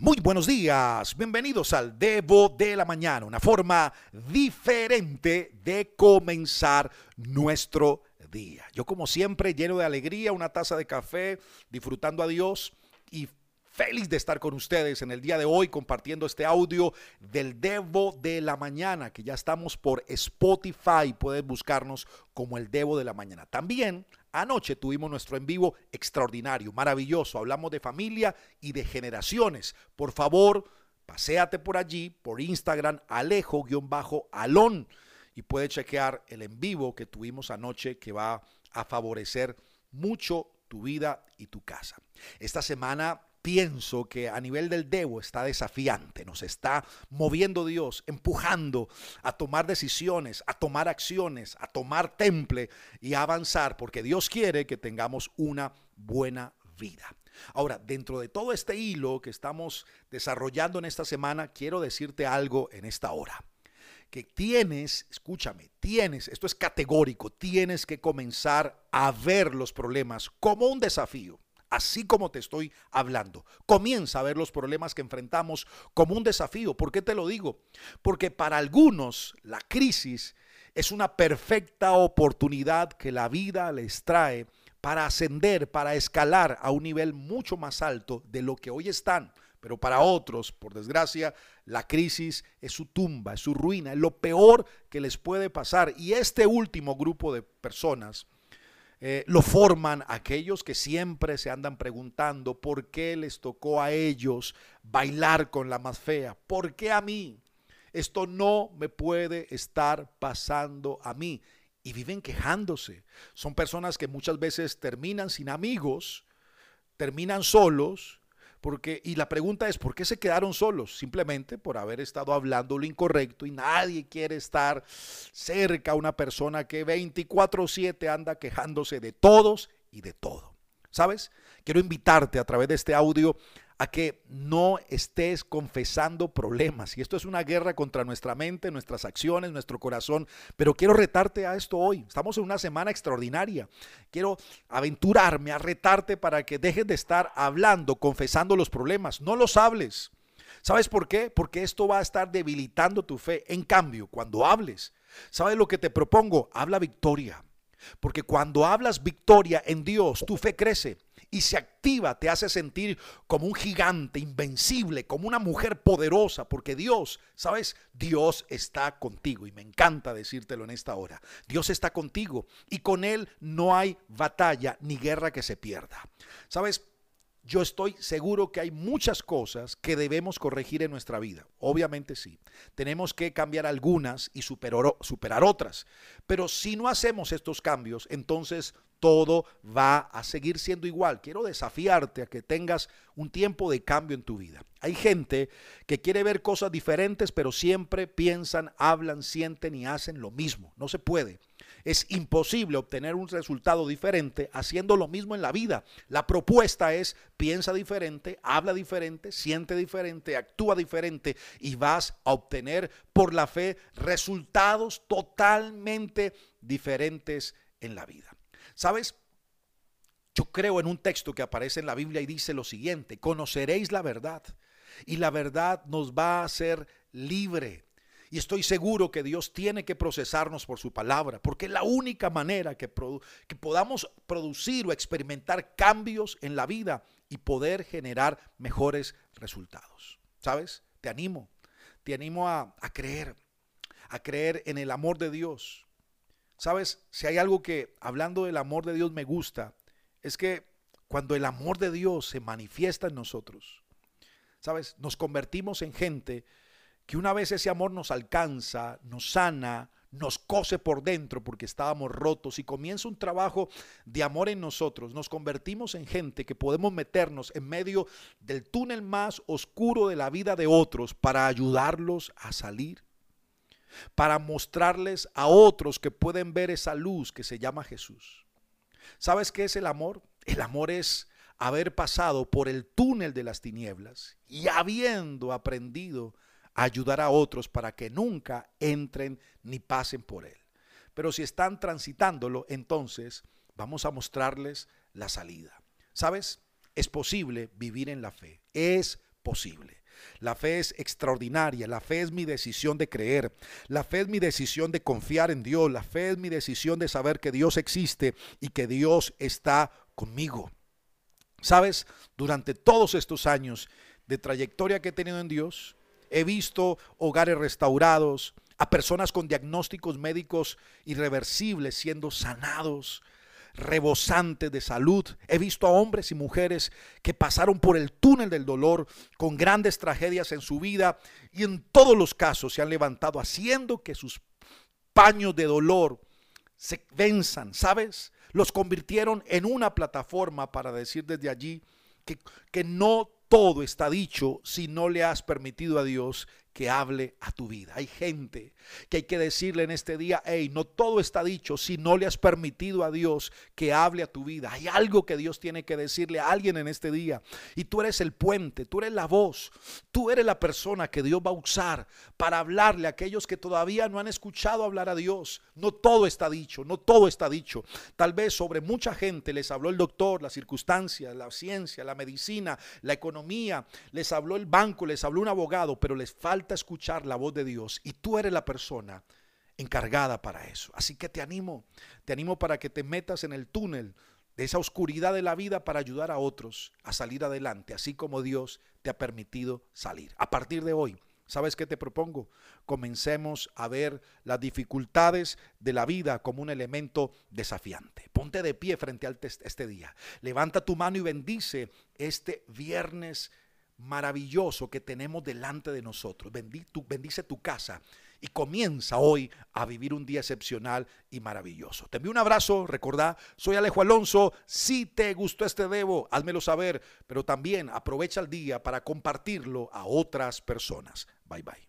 Muy buenos días, bienvenidos al Devo de la Mañana, una forma diferente de comenzar nuestro día. Yo como siempre lleno de alegría, una taza de café, disfrutando a Dios y feliz de estar con ustedes en el día de hoy compartiendo este audio del Devo de la Mañana, que ya estamos por Spotify, puedes buscarnos como el Devo de la Mañana. También anoche tuvimos nuestro en vivo extraordinario, maravilloso, hablamos de familia y de generaciones. Por favor, paséate por allí, por Instagram, alejo-alón, y puedes chequear el en vivo que tuvimos anoche que va a favorecer mucho tu vida y tu casa. Esta semana pienso que a nivel del Debo está desafiante, nos está moviendo Dios, empujando a tomar decisiones, a tomar acciones, a tomar temple y a avanzar, porque Dios quiere que tengamos una buena vida. Ahora, dentro de todo este hilo que estamos desarrollando en esta semana, quiero decirte algo en esta hora que tienes, escúchame, tienes, esto es categórico, tienes que comenzar a ver los problemas como un desafío así como te estoy hablando. Comienza a ver los problemas que enfrentamos como un desafío. ¿Por qué te lo digo? Porque para algunos la crisis es una perfecta oportunidad que la vida les trae para ascender, para escalar a un nivel mucho más alto de lo que hoy están. Pero para otros, por desgracia, la crisis es su tumba, es su ruina, es lo peor que les puede pasar. Y este último grupo de personas, eh, lo forman aquellos que siempre se andan preguntando por qué les tocó a ellos bailar con la más fea, por qué a mí. Esto no me puede estar pasando a mí. Y viven quejándose. Son personas que muchas veces terminan sin amigos, terminan solos porque, y la pregunta es, ¿por qué se quedaron solos? Simplemente por haber estado hablando lo incorrecto y nadie quiere estar cerca a una persona que 24/7 anda quejándose de todos y de todo. ¿Sabes? Quiero invitarte a través de este audio a que no estés confesando problemas. Y esto es una guerra contra nuestra mente, nuestras acciones, nuestro corazón. Pero quiero retarte a esto hoy. Estamos en una semana extraordinaria. Quiero aventurarme a retarte para que dejes de estar hablando, confesando los problemas. No los hables. ¿Sabes por qué? Porque esto va a estar debilitando tu fe. En cambio, cuando hables, ¿sabes lo que te propongo? Habla victoria. Porque cuando hablas victoria en Dios, tu fe crece y se activa, te hace sentir como un gigante invencible, como una mujer poderosa, porque Dios, ¿sabes? Dios está contigo y me encanta decírtelo en esta hora. Dios está contigo y con Él no hay batalla ni guerra que se pierda. ¿Sabes? Yo estoy seguro que hay muchas cosas que debemos corregir en nuestra vida. Obviamente sí. Tenemos que cambiar algunas y superar, superar, otras. Pero si no hacemos estos cambios, entonces todo va a seguir siendo igual. Quiero desafiarte a que tengas un tiempo de cambio en tu vida. Hay gente que quiere ver cosas diferentes, pero siempre piensan, hablan, sienten y hacen lo mismo. No se puede. Es imposible obtener un resultado diferente haciendo lo mismo en la vida. La propuesta es piensa diferente, habla diferente, siente diferente, actúa diferente y vas a obtener por la fe resultados totalmente diferentes en la vida. ¿Sabes? Yo creo en un texto que aparece en la Biblia y dice lo siguiente, conoceréis la verdad y la verdad nos va a hacer libre. Y estoy seguro que Dios tiene que procesarnos por su palabra, porque es la única manera que, que podamos producir o experimentar cambios en la vida y poder generar mejores resultados. ¿Sabes? Te animo, te animo a, a creer, a creer en el amor de Dios, Sabes, si hay algo que hablando del amor de Dios me gusta, es que cuando el amor de Dios se manifiesta en nosotros, sabes, nos convertimos en gente que una vez ese amor nos alcanza, nos sana, nos cose por dentro porque estábamos rotos y comienza un trabajo de amor en nosotros, nos convertimos en gente que podemos meternos en medio del túnel más oscuro de la vida de otros para ayudarlos a salir para mostrarles a otros que pueden ver esa luz que se llama Jesús. ¿Sabes qué es el amor? El amor es haber pasado por el túnel de las tinieblas y habiendo aprendido a ayudar a otros para que nunca entren ni pasen por él. Pero si están transitándolo, entonces vamos a mostrarles la salida. ¿Sabes? Es posible vivir en la fe. Es posible. La fe es extraordinaria, la fe es mi decisión de creer, la fe es mi decisión de confiar en Dios, la fe es mi decisión de saber que Dios existe y que Dios está conmigo. Sabes, durante todos estos años de trayectoria que he tenido en Dios, he visto hogares restaurados, a personas con diagnósticos médicos irreversibles siendo sanados, rebosantes de salud. He visto a hombres y mujeres que pasaron por el túnel del dolor con grandes tragedias en su vida y en todos los casos se han levantado haciendo que sus paños de dolor se venzan, ¿sabes? Los convirtieron en una plataforma para decir desde allí que, que no todo está dicho si no le has permitido a Dios que hable a tu vida. Hay gente que hay que decirle en este día, hey, no todo está dicho si no le has permitido a Dios que hable a tu vida. Hay algo que Dios tiene que decirle a alguien en este día. Y tú eres el puente, tú eres la voz, tú eres la persona que Dios va a usar para hablarle a aquellos que todavía no han escuchado hablar a Dios. No todo está dicho, no todo está dicho. Tal vez sobre mucha gente les habló el doctor, las circunstancias, la ciencia, la medicina, la economía, les habló el banco, les habló un abogado, pero les falta escuchar la voz de Dios y tú eres la persona encargada para eso. Así que te animo, te animo para que te metas en el túnel de esa oscuridad de la vida para ayudar a otros a salir adelante, así como Dios te ha permitido salir. A partir de hoy, ¿sabes qué te propongo? Comencemos a ver las dificultades de la vida como un elemento desafiante. Ponte de pie frente a este día. Levanta tu mano y bendice este viernes maravilloso que tenemos delante de nosotros. bendice tu casa y comienza hoy a vivir un día excepcional y maravilloso. Te envío un abrazo, recordá, soy Alejo Alonso. Si te gustó este debo, házmelo saber, pero también aprovecha el día para compartirlo a otras personas. Bye bye.